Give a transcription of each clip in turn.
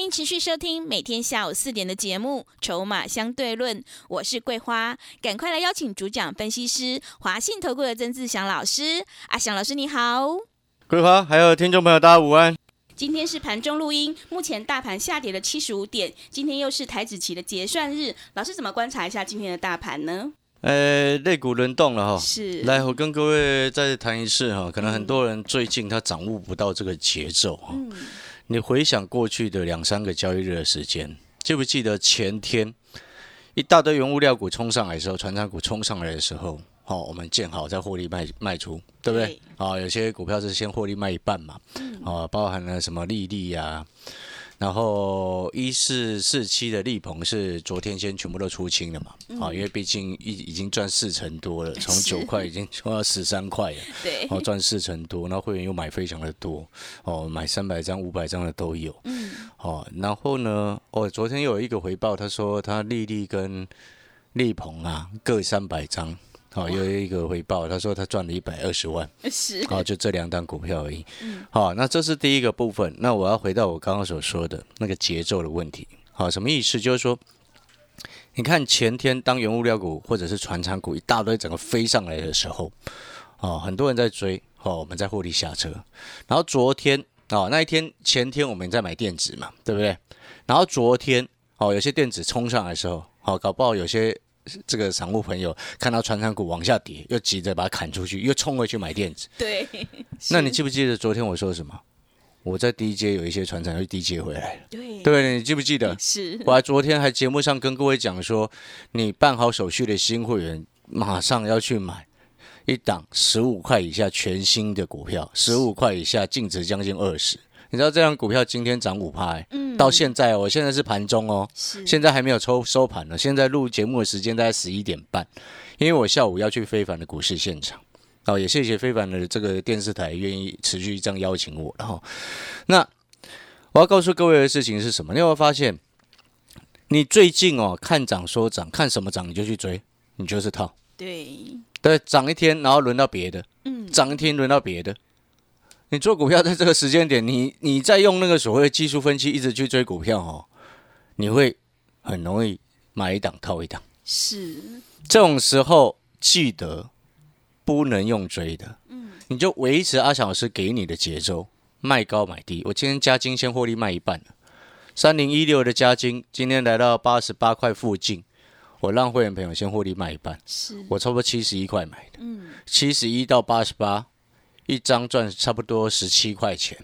欢迎持续收听每天下午四点的节目《筹码相对论》，我是桂花，赶快来邀请主讲分析师华信投顾的曾志祥老师。阿祥老师你好，桂花还有听众朋友大家午安。今天是盘中录音，目前大盘下跌了七十五点，今天又是台子期的结算日，老师怎么观察一下今天的大盘呢？呃，肋骨轮动了哈，是来我跟各位再谈一次哈，可能很多人最近他掌握不到这个节奏哈。嗯，你回想过去的两三个交易日的时间，记不记得前天一大堆原物料股冲上来的时候，船长股冲上来的时候，好、我们建好再获利卖卖出，对不对对？啊、有些股票是先获利卖一半嘛，啊、包含了什么利率啊，然后一四四七的利鹏是昨天先全部都出清了嘛，啊、因为毕竟已已经赚四成多了，从九块已经冲到十三块了。对，哦，赚四成多，然后会员又买非常的多，哦，买三百张、五百张的都有，嗯，哦，然后呢，哦，昨天又有一个回报，他说他利利跟利鹏啊各三百张，哦，又有一个回报，他说他赚了一百二十万，是，哦，就这两档股票而已，好、那这是第一个部分，那我要回到我刚刚所说的那个节奏的问题，好、什么意思？就是说。你看前天当原物料股或者是船产股一大堆整个飞上来的时候，哦，很多人在追，哦，我们在获利下车。然后昨天，哦，那一天前天我们在买电子嘛，对不对？然后昨天，哦，有些电子冲上来的时候，哦，搞不好有些这个散户朋友看到船产股往下跌，又急着把它砍出去，又冲回去买电子。对，那你记不记得昨天我说什么？我在 DJ 有一些船产又 DJ 回来了，对对？你记不记得？是，我还昨天还节目上跟各位讲说，你办好手续的新会员马上要去买一档十五块以下全新的股票，十五块以下净值将近二十。你知道这张股票今天涨五趴、欸，嗯到现在我，现在是盘中哦，是，现在还没有抽收盘呢。现在录节目的时间大概十一点半，因为我下午要去非凡的股市现场。哦，也谢谢非凡的这个电视台愿意持续这样邀请我。然后，那我要告诉各位的事情是什么？你有没有发现，你最近哦看涨说涨，看什么涨你就去追，你就是套。对，对，涨一天，然后轮到别的，嗯，涨一天轮到别的。你做股票在这个时间点，你你再用那个所谓的技术分析一直去追股票哦，你会很容易买一档套一档。是，这种时候记得不能用追的，嗯，你就维持阿翔老师给你的节奏，卖高买低。我今天加金先获利卖一半了，三零一六的加金今天来到八十八块附近，我让会员朋友先获利卖一半，是，我差不多七十一块买的，嗯，七十一到八十八，一张赚差不多十七块钱。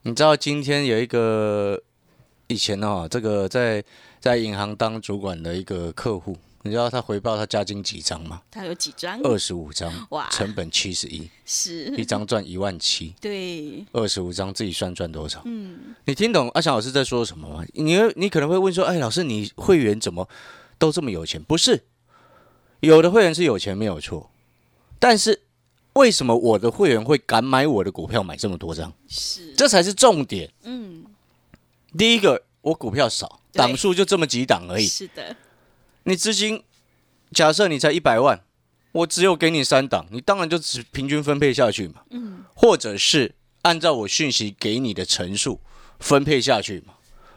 你知道今天有一个以前哦，这个在在银行当主管的一个客户，你知道他回报他加金几张吗？他有几张？二十五张，哇成本七十一，是一，张赚一万七，对，二十五张自己算赚多少？嗯，你听懂阿翔老师在说什么吗？你会你可能会问说，哎，老师，你会员怎么都这么有钱？不是，有的会员是有钱没有错，但是为什么我的会员会敢买我的股票买这么多张？是，这才是重点。嗯，第一个，我股票少，档数就这么几档而已。是的，你资金假设你才一百万，我只有给你三档，你当然就只平均分配下去嘛，嗯，或者是按照我讯息给你的层数分配下去嘛，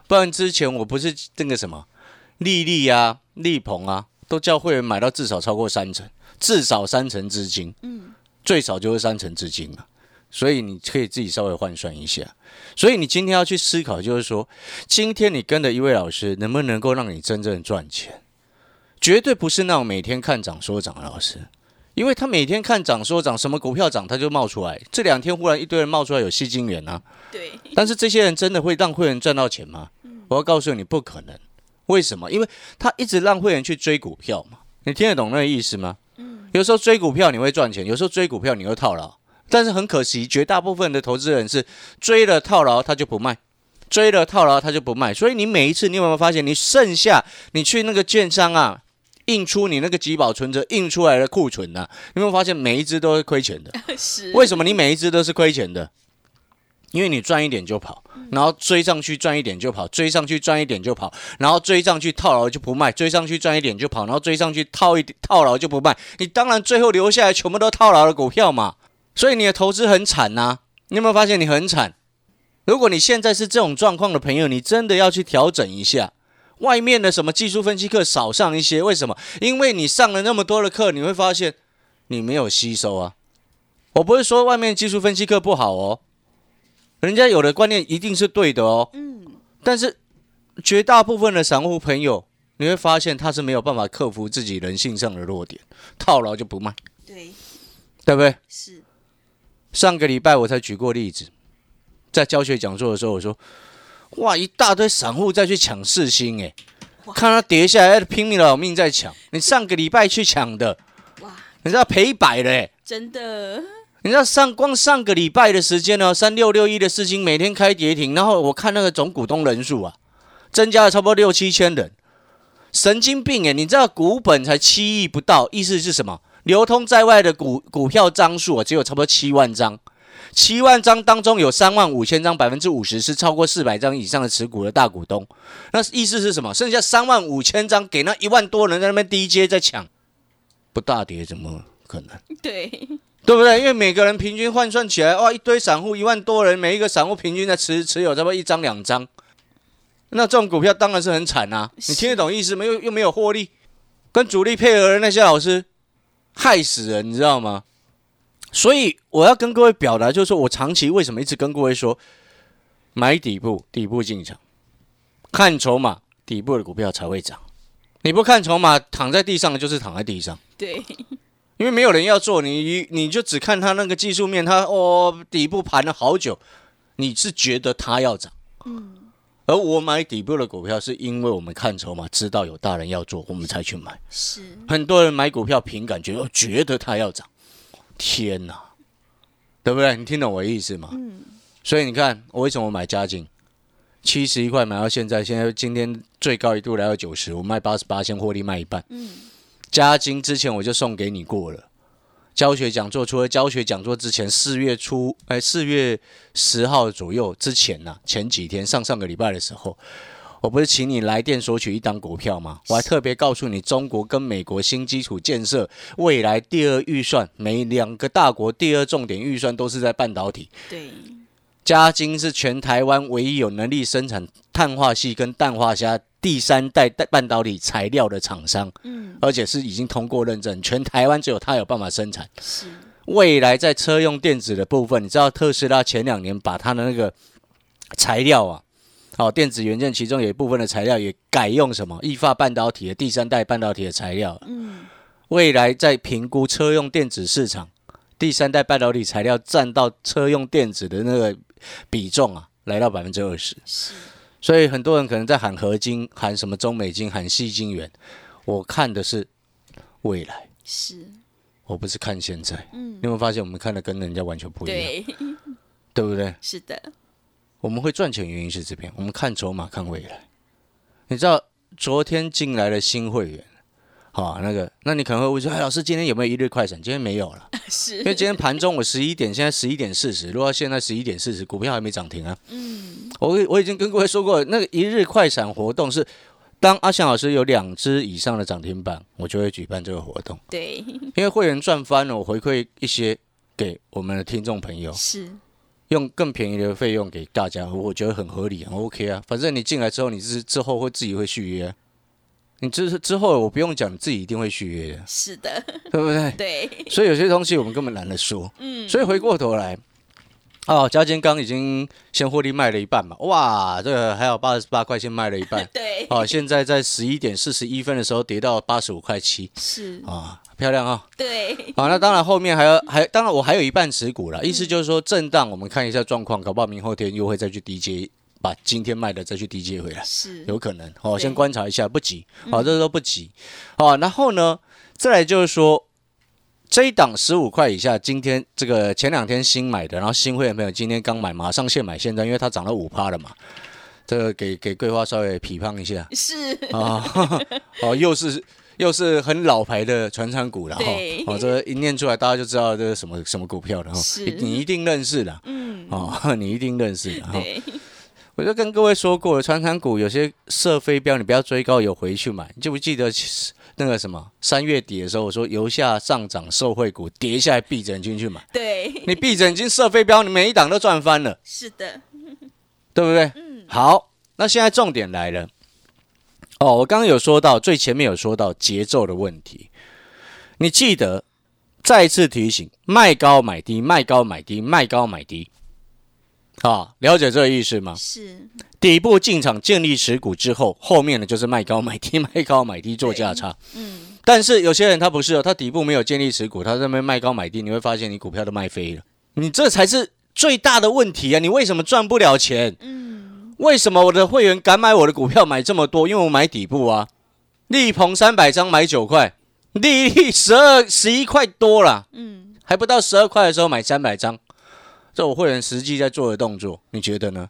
不然之前我不是那个什么利利啊、利鹏啊，都叫会员买到至少超过三成，至少三成资金，嗯，最少就是三成资金嘛。所以你可以自己稍微换算一下。所以你今天要去思考，就是说，今天你跟的一位老师，能不能够让你真正赚钱？绝对不是那种每天看涨说涨的老师，因为他每天看涨说涨，什么股票涨他就冒出来。这两天忽然一堆人冒出来有戏精元啊，对，但是这些人真的会让会员赚到钱吗？我要告诉你，不可能。为什么？因为他一直让会员去追股票嘛。你听得懂那个意思吗？有时候追股票你会赚钱，有时候追股票你会套牢。但是很可惜，绝大部分的投资人是追了套牢他就不卖，追了套牢他就不卖，所以你每一次你有没有发现，你剩下你去那个券商啊，印出你那个集保存折印出来的库存呢、你有没有发现每一只都是亏钱的？是为什么你每一只都是亏钱的？因为你赚一点就跑，然后追上去赚一点就跑，追上去赚一点就跑，然后追上去套牢就不卖，追上去赚一点就跑，然后追上去套一套牢就不卖，你当然最后留下来全部都套牢的股票嘛，所以你的投资很惨呐、你有没有发现你很惨？如果你现在是这种状况的朋友，你真的要去调整一下。外面的什么技术分析课少上一些，为什么？因为你上了那么多的课，你会发现你没有吸收啊。我不是说外面技术分析课不好哦，人家有的观念一定是对的哦。嗯，但是绝大部分的散户朋友，你会发现他是没有办法克服自己人性上的弱点，套牢就不卖，对，对不对？是。上个礼拜我才举过例子，在教学讲座的时候，我说，哇，一大堆散户再去抢四星，哎，哇。看它跌下来，拼命老命在抢。你上个礼拜去抢的，哇，你知道赔百了，哎，真的你知道上光上个礼拜的时间呢，三六六一的事情每天开跌停，然后我看那个总股东人数啊，增加了差不多六七千人，神经病哎！你知道股本才七亿不到，意思是什么？流通在外的股股票张数啊，只有差不多七万张，七万张当中有三万五千张，百分之五十是超过四百张以上的持股的大股东，那意思是什么？剩下三万五千张给那一万多人在那边低阶在抢，不大跌怎么可能？对，对不对？因为每个人平均换算起来，哇，一堆散户一万多人，每一个散户平均在持持有差不多一张两张，那这种股票当然是很惨啊！你听得懂意思没有？又没有获利，跟主力配合的那些老师害死人，你知道吗？所以我要跟各位表达，就是说我长期为什么一直跟各位说，买底部，底部进场，看筹码，底部的股票才会涨。你不看筹码，躺在地上的就是躺在地上。对，因为没有人要做，你你就只看它那个技术面，它哦底部盘了好久，你是觉得它要涨，嗯，而我买底部的股票是因为我们看筹码，知道有大人要做，我们才去买。是很多人买股票凭感觉，哦觉得它要涨，天哪，对不对？你听懂我的意思吗？嗯，所以你看我为什么买嘉靖，七十一块买到现在，现在今天最高一度来到九十，我卖八十八，先获利卖一半。嗯，加金之前我就送给你过了。教学讲座除了教学讲座之前，四月初，哎，四月十号左右之前呐、前几天上上个礼拜的时候，我不是请你来电索取一档股票吗？我还特别告诉你，中国跟美国新基础建设未来第二预算，每两个大国第二重点预算都是在半导体。对，嘉金是全台湾唯一有能力生产碳化系跟氮化镓第三代半导体材料的厂商。嗯，而且是已经通过认证，全台湾只有它有办法生产。是未来在车用电子的部分，你知道特斯拉前两年把它的那个材料啊，哦，电子元件其中有一部分的材料也改用什么易发半导体的第三代半导体的材料。嗯，未来在评估车用电子市场，第三代半导体材料占到车用电子的那个比重啊，来到百分之二十。是所以很多人可能在喊合金、喊什么中美金、喊细金元，我看的是未来。是，我不是看现在，嗯。你，有没有发现我们看的跟人家完全不一样，对，对不对？是的，我们会赚钱原因是这边，我们看筹码，看未来。你知道昨天进来的新会员，好、那个，那你可能会问说，哎，老师今天有没有一日快闪？今天没有了，是因为今天盘中我十一点，现在十一点四十，如果现在十一点四十，股票还没涨停啊。嗯，我我已经跟各位说过，那个一日快闪活动是。当阿翔老师有两只以上的涨停板，我就会举办这个活动，对，因为会员赚翻了，我回馈一些给我们的听众朋友。是用更便宜的费用给大家，我觉得很合理，很 OK 啊。反正你进来之后，你是之后会自己会续约啊、你之之后我不用讲，你自己一定会续约的，是的，对不对？对，所以有些东西我们根本懒得说。嗯，所以回过头来，哦，嘉金刚已经先获利卖了一半嘛，哇，这个还有八十八块先卖了一半，对，哦，现在在十一点四十一分的时候跌到八十五块七。是，啊，漂亮啊、对，好，那当然后面还有还当然我还有一半持股了，意思就是说震荡，我们看一下状况，搞不好明后天又会再去低接，把今天卖的再去低接回来，是，有可能哦，先观察一下，不急，好，这都不急，好，然后呢，再来就是说。这一档十五块以下，今天这个前两天新买的，然后新会员朋友今天刚买，马上现买现在，因为它涨了五趴了嘛。这个给给桂花稍微批判一下。是，啊，哦，又是又是很老牌的传产股了哈对，哦，这个一念出来大家就知道这是什么什么股票了哈是，你一定认识的嗯，哦，你一定认识的哈。对，我就跟各位说过了，传产股有些射飞镖，你不要追高，有回去买。你记不记得那个什么三月底的时候，我说由下上涨受惠股，跌下来闭着眼睛去买。对，你闭着眼睛射飞镖，你每一档都赚翻了，是的，对不对？嗯，好，那现在重点来了。哦，我刚刚有说到，最前面有说到节奏的问题，你记得再一次提醒：卖高买低，卖高买低，卖高买低。啊，了解这个意思吗？是，底部进场建立持股之后，后面呢就是卖高买低，卖高买低做价差。嗯，但是有些人他不是哦，他底部没有建立持股，他在那边卖高买低，你会发现你股票都卖飞了，你这才是最大的问题啊！你为什么赚不了钱？嗯，为什么我的会员敢买我的股票买这么多？因为我买底部啊，力鹏三百张买九块，利率十二十一块多啦，嗯，还不到十二块的时候买三百张，这我会员实际在做的动作，你觉得呢？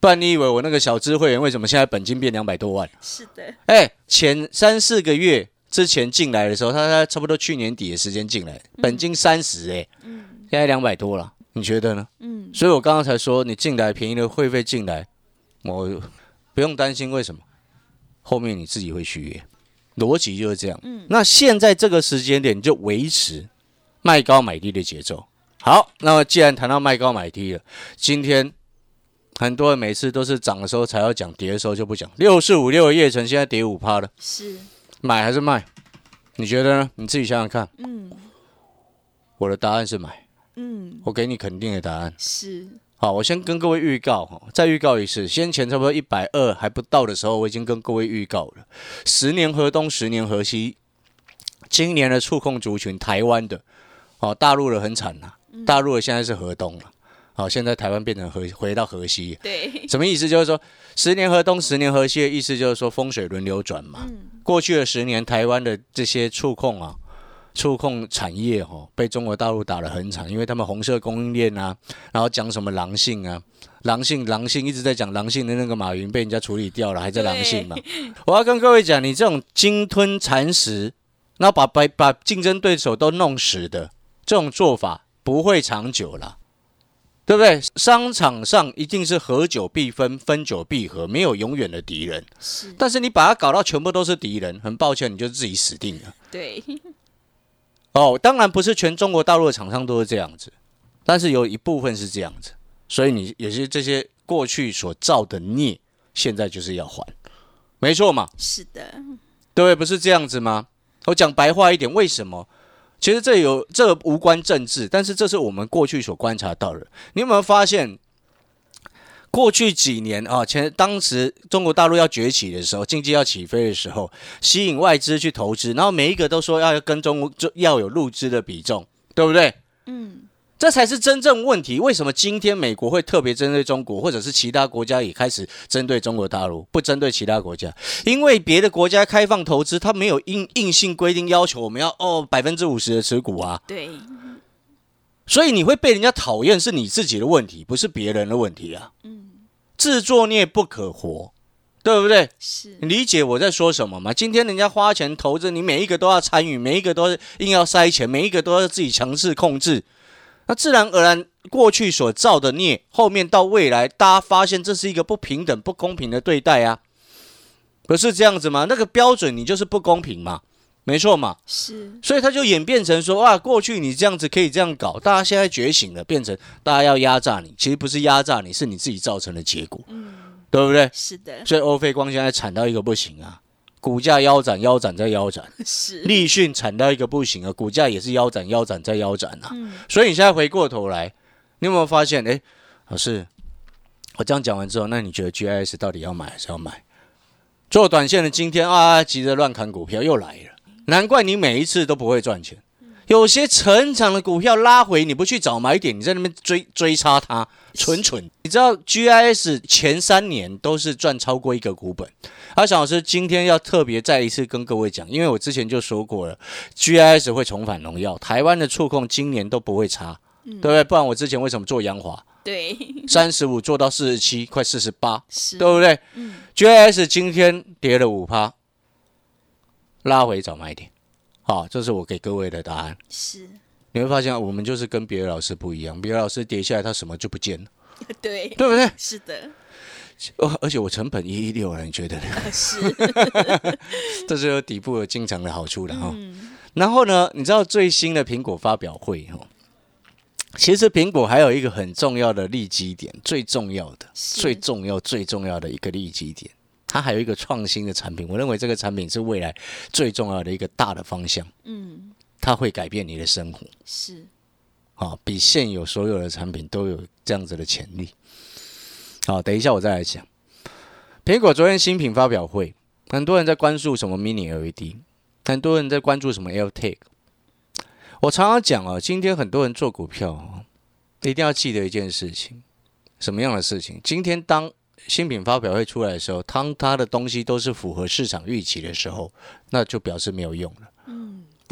不然你以为我那个小资会员为什么现在本金变两百多万？是的，哎，前三四个月之前进来的时候，他他差不多去年底的时间进来，本金三十，哎，嗯现在两百多了，你觉得呢？嗯，所以我刚刚才说，你进来便宜的会费进来，我不用担心，为什么？后面你自己会续约，逻辑就是这样。嗯那现在这个时间点，你就维持卖高买低的节奏。好，那么既然谈到卖高买低了，今天很多人每次都是涨的时候才要讲，跌的时候就不讲。六四五六的叶城现在跌五趴了，是，买还是卖？你觉得呢？你自己想想看。嗯我的答案是买，嗯，我给你肯定的答案。是，好，我先跟各位预告哈，再预告一次，先前差不多一百二还不到的时候，我已经跟各位预告了，十年河东，十年河西，今年的触控族群，台湾的，哦，大陆的很惨呐、大陆的现在是河东了，好，现在台湾变成河回到河西，对，什么意思？就是说十年河东，十年河西的意思就是说风水轮流转嘛。嗯过去的十年，台湾的这些触控啊，触控产业哦，被中国大陆打得很惨，因为他们红色供应链啊，然后讲什么狼性啊，狼性狼性一直在讲狼性的那个马云被人家处理掉了，还在狼性嘛。我要跟各位讲，你这种鲸吞蚕食，然后把把把竞争对手都弄死的这种做法，不会长久了。对不对？商场上一定是合久必分，分久必合，没有永远的敌人。是，但是你把它搞到全部都是敌人，很抱歉，你就自己死定了。对，哦，当然不是全中国大陆的厂商都是这样子，但是有一部分是这样子，所以你有些这些过去所造的孽，现在就是要还，没错嘛，是的，对？不是这样子吗？我讲白话一点，为什么？其实这有这无关政治，但是这是我们过去所观察到的。你有没有发现，过去几年啊，前当时中国大陆要崛起的时候，经济要起飞的时候，吸引外资去投资，然后每一个都说要跟中国要有入资的比重，对不对？嗯，这才是真正问题。为什么今天美国会特别针对中国，或者是其他国家也开始针对中国大陆，不针对其他国家？因为别的国家开放投资，它没有硬硬性规定要求我们要哦百分之五十的持股啊，对，所以你会被人家讨厌是你自己的问题，不是别人的问题啊。嗯，自作孽不可活，对不对？是你，理解我在说什么吗？今天人家花钱投资，你每一个都要参与，每一个都是硬要塞钱，每一个都要自己强势控制，那自然而然过去所造的孽，后面到未来，大家发现这是一个不平等、不公平的对待啊，不是这样子吗？那个标准你就是不公平嘛，没错嘛。是，所以他就演变成说，哇，过去你这样子可以这样搞，大家现在觉醒了，变成大家要压榨你，其实不是压榨你，是你自己造成的结果，嗯，对不对？是的，所以欧菲光现在惨到一个不行啊，股价腰斩、腰斩再腰斩，是，立讯惨到一个不行啊，股价也是腰斩、腰斩再腰斩啊。嗯，所以你现在回过头来，你有没有发现？哎，老师，我这样讲完之后，那你觉得 GIS 到底要买还是要卖？做短线的今天啊，急着乱砍股票又来了，难怪你每一次都不会赚钱。有些成长的股票拉回，你不去找买点，你在那边追追杀它，蠢蠢。你知道 GIS 前三年都是赚超过一个股本。阿翔老师今天要特别再一次跟各位讲，因为我之前就说过了，GIS 会重返荣耀，台湾的触控今年都不会差，对不对？不然我之前为什么做央华？对，三十五做到四十七，快四十八，对不对嗯，？GIS 今天跌了五趴，拉回早买点，好，这是我给各位的答案。是，你会发现，我们就是跟别的老师不一样，别的老师跌下来，他什么就不见了，对，对不对？是的，哦，而且我成本一一六了，你觉得呢？是，这是有底部有进场的好处了哈。嗯，然后呢，你知道最新的苹果发表会哈，其实苹果还有一个很重要的利基点，最重要的、最重要、最重要的一个利基点，它还有一个创新的产品。我认为这个产品是未来最重要的一个大的方向，嗯，它会改变你的生活是，啊，比现有所有的产品都有这样子的潜力。好，等一下我再来讲。苹果昨天新品发表会，很多人在关注什么 Mini LED，很多人在关注什么 AirTag。我常常讲哦，今天很多人做股票哦，一定要记得一件事情，什么样的事情？今天当新品发表会出来的时候，当它的东西都是符合市场预期的时候，那就表示没有用了。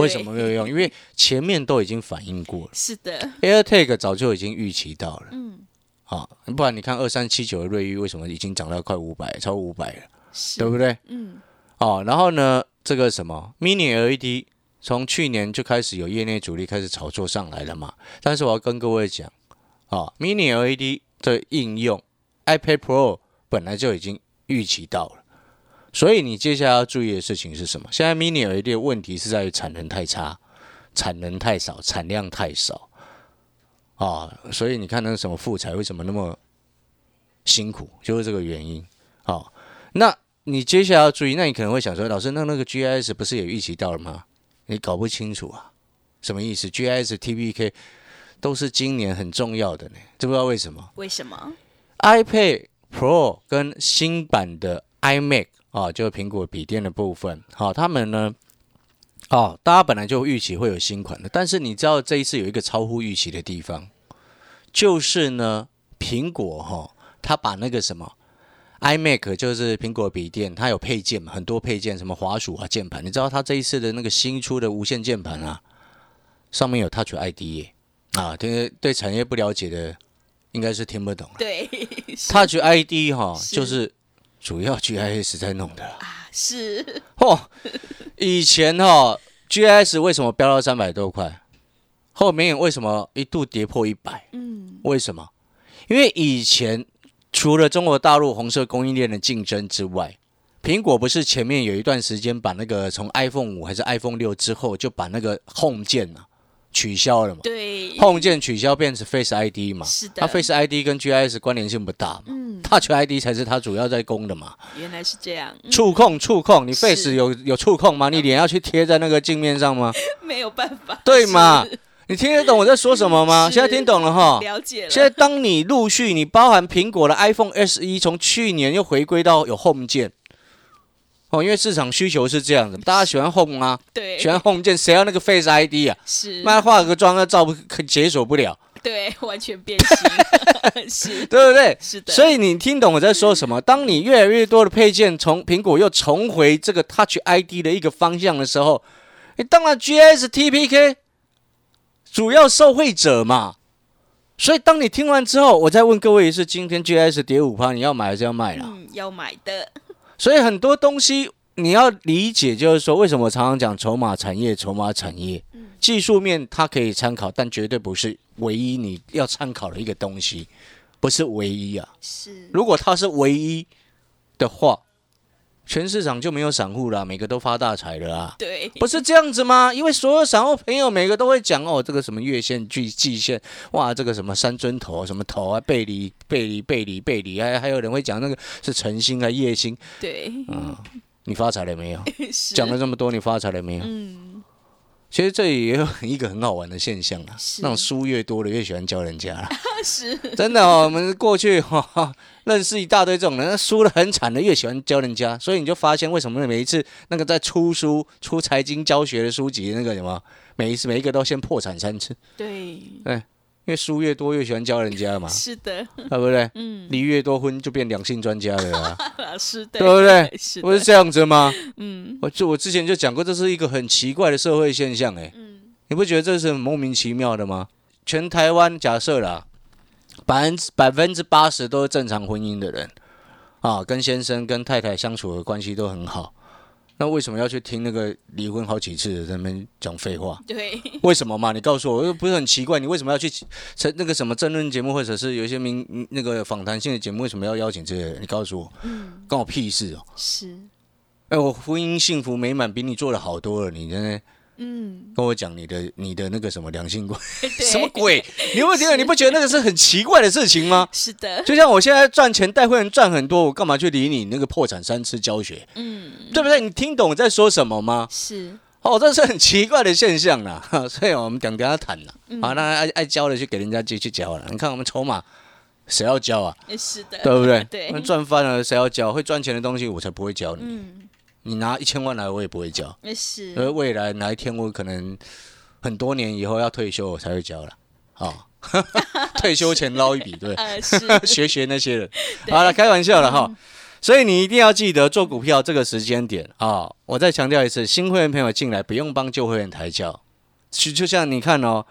嗯，为什么没有用？因为前面都已经反应过了。是的，，AirTag 早就已经预期到了。嗯，啊，不然你看二三七九的瑞昱为什么已经涨到快五百，超五百了，是，对不对？嗯，哦，然后呢，这个什么 Mini LED 从去年就开始有业内主力开始炒作上来了嘛，但是我要跟各位讲，啊，Mini LED 的应用 iPad Pro 本来就已经预期到了，所以你接下来要注意的事情是什么？现在 Mini LED 的问题是在于产能太差，产能太少，产量太少。啊，所以你看那个什么富彩为什么那么辛苦，就是这个原因。好、那你接下来要注意，那你可能会想说，老师，那那个 GIS 不是也预期到了吗？你搞不清楚啊，什么意思？GIS、TPK 都是今年很重要的呢，知不知道为什么为什么？？iPad Pro 跟新版的 iMac 啊，就是苹果笔电的部分，好、他们呢，哦，大家本来就预期会有新款的，但是你知道这一次有一个超乎预期的地方，就是呢，苹果哈、它把那个什么 iMac 就是苹果笔电，它有配件嘛，很多配件，什么滑鼠啊、键盘，你知道它这一次的那个新出的无线键盘啊，上面有 Touch ID 耶啊，对对产业不了解的，应该是听不懂了。对，是 Touch ID 哈、是就是主要 GIS 在弄的。啊，是，哦，以前哈、GIS 为什么飙到三百多块？后面为什么一度跌破一百？嗯，为什么？因为以前除了中国大陆红色供应链的竞争之外，苹果不是前面有一段时间把那个从 iPhone 五还是 iPhone 六之后就把那个 Home 键啊取消了嘛对，？Home 键取消变成 Face ID 嘛？是的它 Face ID 跟 GIS 关联性不大嘛嗯，？Touch ID 才是它主要在攻的嘛？原来是这样，嗯触控，触控，你 Face 有有触控吗？你脸要去贴在那个镜面上吗？没有办法，对嘛？你听得懂我在说什么吗？现在听懂了哈。了解了，现在当你陆续你包含苹果的 iPhone SE 从去年又回归到有 Home 键，哦，因为市场需求是这样的，大家喜欢 Home 啊，对，喜欢 Home 键，谁要那个 Face ID 啊？是，妈化个妆，那照不解锁不了，对，完全变形，是，对不对？是的，所以你听懂我在说什么？当你越来越多的配件从苹果又重回这个 Touch ID 的一个方向的时候，你当然 GS、TPK 主要受惠者嘛。所以当你听完之后，我再问各位一次：今天 GS 跌五趴，你要买还是要卖啦？嗯，要买的，所以很多东西你要理解，就是说为什么常常讲筹码产业、筹码产业，技术面它可以参考，但绝对不是唯一你要参考的一个东西，不是唯一啊。是，如果它是唯一的话，全市场就没有散户了，每个都发大财了啊！对，不是这样子吗？因为所有散户朋友每个都会讲哦，这个什么月线、季季线，哇，这个什么三尊头、什么头啊，背离、背离、背离、背离，还还有人会讲那个是晨星啊、夜星，对，嗯，你发财了没有？讲了这么多，你发财了没有？嗯，其实这里也有一个很好玩的现象啊，是。那种书越多的越喜欢教人家啦。是，真的哦，我们过去哈、认识一大堆这种人，输的很惨的，越喜欢教人家，所以你就发现为什么每一次那个在出书、出财经教学的书籍，那个什么，每一次每一个都先破产三次，对，因为书越多越喜欢教人家嘛，是的，对不对？嗯，离越多婚就变两性专家了啊，是的，对不对？是，不是这样子吗？嗯我就我之前就讲过，这是一个很奇怪的社会现象，哎，嗯，你不觉得这是很莫名其妙的吗？全台湾假设啦，百分之百分之八十都是正常婚姻的人啊，跟先生跟太太相处的关系都很好。那为什么要去听那个离婚好几次的在那边讲废话？对，为什么嘛？你告诉我，又不是很奇怪，你为什么要去成那个什么争论节目，或者是有一些名那个访谈性的节目，为什么要邀请这些人？你告诉我，嗯，关我屁事哦！是，哎，我婚姻幸福美满，比你做的好多了，你真的嗯，跟我讲你的你的那个什么良性鬼，什么？鬼？你有没有觉得你不觉得那个是很奇怪的事情吗？是的，就像我现在赚钱带会员赚很多，我干嘛去理你那个破产三次教学？嗯，对不对？你听懂我在说什么吗？是，哦，这是很奇怪的现象啦，哈 所以我们讲跟他谈了。嗯好，那爱爱教的去给人家继续教了。你看我们筹码，谁要教啊？是的，对不对？对那赚翻了谁要教？会赚钱的东西我才不会教你。嗯，你拿一千万来我也不会交，是，而未来哪一天我可能很多年以后要退休我才会交了。好，退休前捞一笔，对？学学那些人。好了，开玩笑了哈。所以你一定要记得做股票这个时间点啊！我再强调一次，新会员朋友进来不用帮旧会员抬轿。就就像你看哦，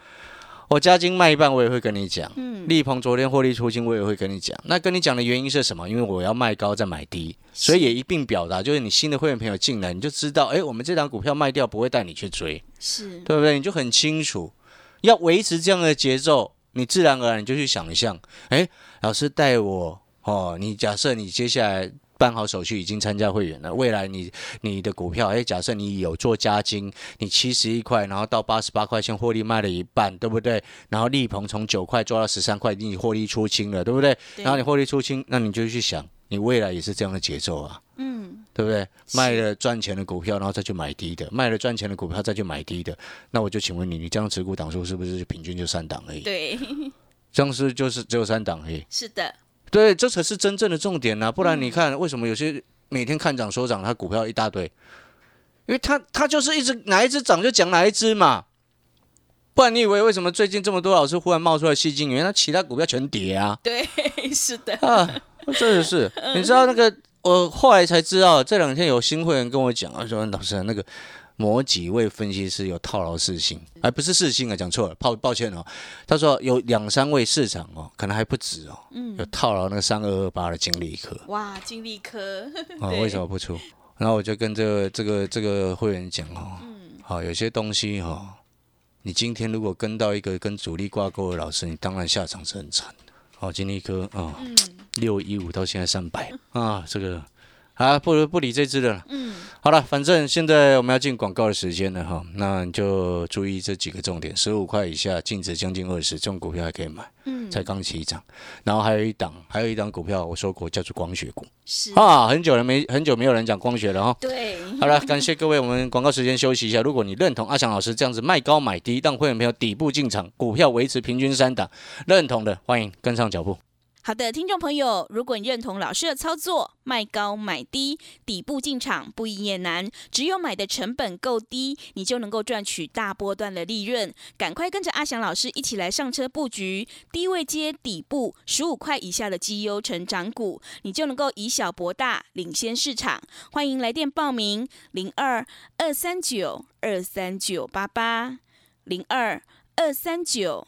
我加金卖一半，我也会跟你讲。嗯，力鹏昨天获利出清，我也会跟你讲。那跟你讲的原因是什么？因为我要卖高再买低，所以也一并表达，就是你新的会员朋友进来，你就知道，哎，我们这档股票卖掉不会带你去追，是，对不对？你就很清楚，要维持这样的节奏，你自然而然你就去想象，哎，老师带我哦，你假设你接下来。办好手续已经参加会员了，未来你你的股票，哎，假设你有做加金，你七十一块，然后到八十八块钱获利卖了一半，对不对？然后力鹏从九块做到十三块，你获利出清了，对不对？对然后你获利出清，那你就去想，你未来也是这样的节奏啊，嗯，对不对？卖了赚钱的股票，然后再去买低的，卖了赚钱的股票再去买低的，那我就请问你，你这样持股档数是不是平均就三档而已？对，这样是就是只有三档而已。是的，对，这才是真正的重点呐、不然嗯你看，为什么有些每天看涨说涨，他股票一大堆？因为他他就是一直哪一只涨就讲哪一只嘛。不然你以为为什么最近这么多老师忽然冒出来戏精？原来其他股票全跌啊！对，是的，啊，真的是，你知道那个我后来才知道，这两天有新会员跟我讲，他说老师那个某几位分析师有套牢四星，哎，不是四星啊，讲错了，抱抱歉哦。他说有两三位市场哦，可能还不止哦，嗯。有套牢那个三二二八的金利科。哇，金利科，啊，对。为什么不出？然后我就跟这个这个这个会员讲哦，嗯，好，有些东西哈、哦，你今天如果跟到一个跟主力挂钩的老师，你当然下场是很惨的。好，金利科啊，嗯。六一五到现在三百 啊，这个啊不不理这只的了。嗯，好了，反正现在我们要进广告的时间了哈，那你就注意这几个重点：十五块以下净值将近二十，这种股票还可以买，嗯，才刚起涨。然后还有一档，还有一档股票，我说过叫做光学股是，啊，很久了没很久没有人讲光学了哈。对，好了，感谢各位，我们广告时间休息一下。如果你认同阿强老师这样子卖高买低，让会员朋友底部进场，股票维持平均三档，认同的欢迎跟上脚步。好的，听众朋友，如果你认同老师的操作，卖高买低，底部进场不易也难，只有买的成本够低，你就能够赚取大波段的利润。赶快跟着阿翔老师一起来上车布局低位接底部十五块以下的绩优成长股，你就能够以小博大，领先市场。欢迎来电报名：零二二三九二三九八八零二二三九。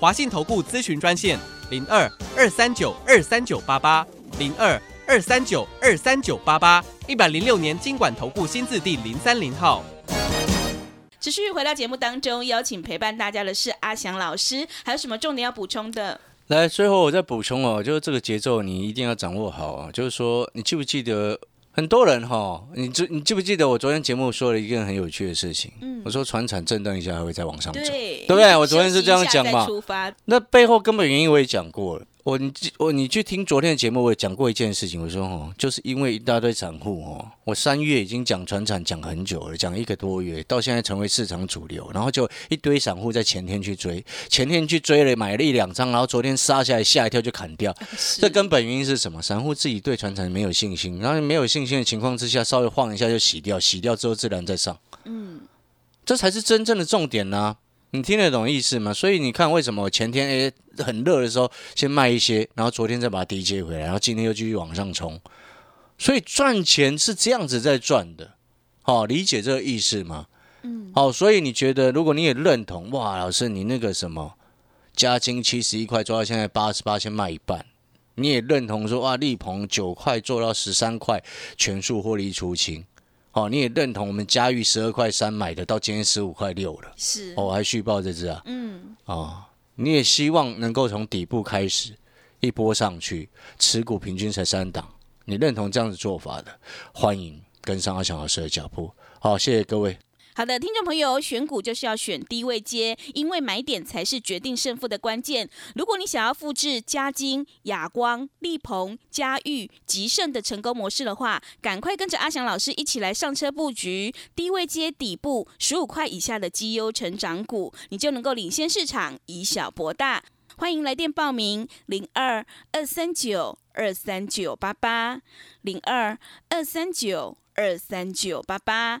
华信投顾咨询专线零二二三九二三九八八零二二三九二三九八八，一百零六年经管投顾新字第零三零号。持续回到节目当中，邀请陪伴大家的是阿翔老师，还有什么重点要补充的？来，最后我再补充哦，就是这个节奏你一定要掌握好啊。就是说，你记不记得很多人哈、你记你记不记得我昨天节目说了一件很有趣的事情？嗯。我说船产震荡一下还会再往上走，对，对不对？我昨天是这样讲嘛。那背后根本原因我也讲过了。我你我你去听昨天的节目，我也讲过一件事情。我说哦，就是因为一大堆散户哦，我三月已经讲船产讲很久了，讲一个多月，到现在成为市场主流，然后就一堆散户在前天去追，前天去追了买了一两张，然后昨天杀下来吓一跳就砍掉。这根本原因是什么？散户自己对船产没有信心，然后没有信心的情况之下，稍微晃一下就洗掉，洗掉之后自然再上。嗯，这才是真正的重点呢。你听得懂意思吗？所以你看，为什么我前天诶很热的时候先卖一些，然后昨天再把它低接回来，然后今天又继续往上冲。所以赚钱是这样子在赚的，好理解这个意思吗？嗯，好，所以你觉得如果你也认同，哇，老师你那个什么加金七十一块做到现在八十八，先卖一半，你也认同说哇，力鹏九块做到十三块，全数获利出清。哦，你也认同我们嘉裕十二块三买的，到今天十五块六了。是，哦，还续报这只啊。嗯。哦，你也希望能够从底部开始一波上去，持股平均才三档。你认同这样子做法的，欢迎跟上阿强老师的脚步。好，谢谢各位。好的，听众朋友，选股就是要选低位接，因为买点才是决定胜负的关键。如果你想要复制嘉金、亚光、力鹏、嘉裕、吉盛的成功模式的话，赶快跟着阿翔老师一起来上车布局低位接底部十五块以下的绩优成长股，你就能够领先市场，以小博大。欢迎来电报名：零二二三九二三九八八零二二三九二三九八八。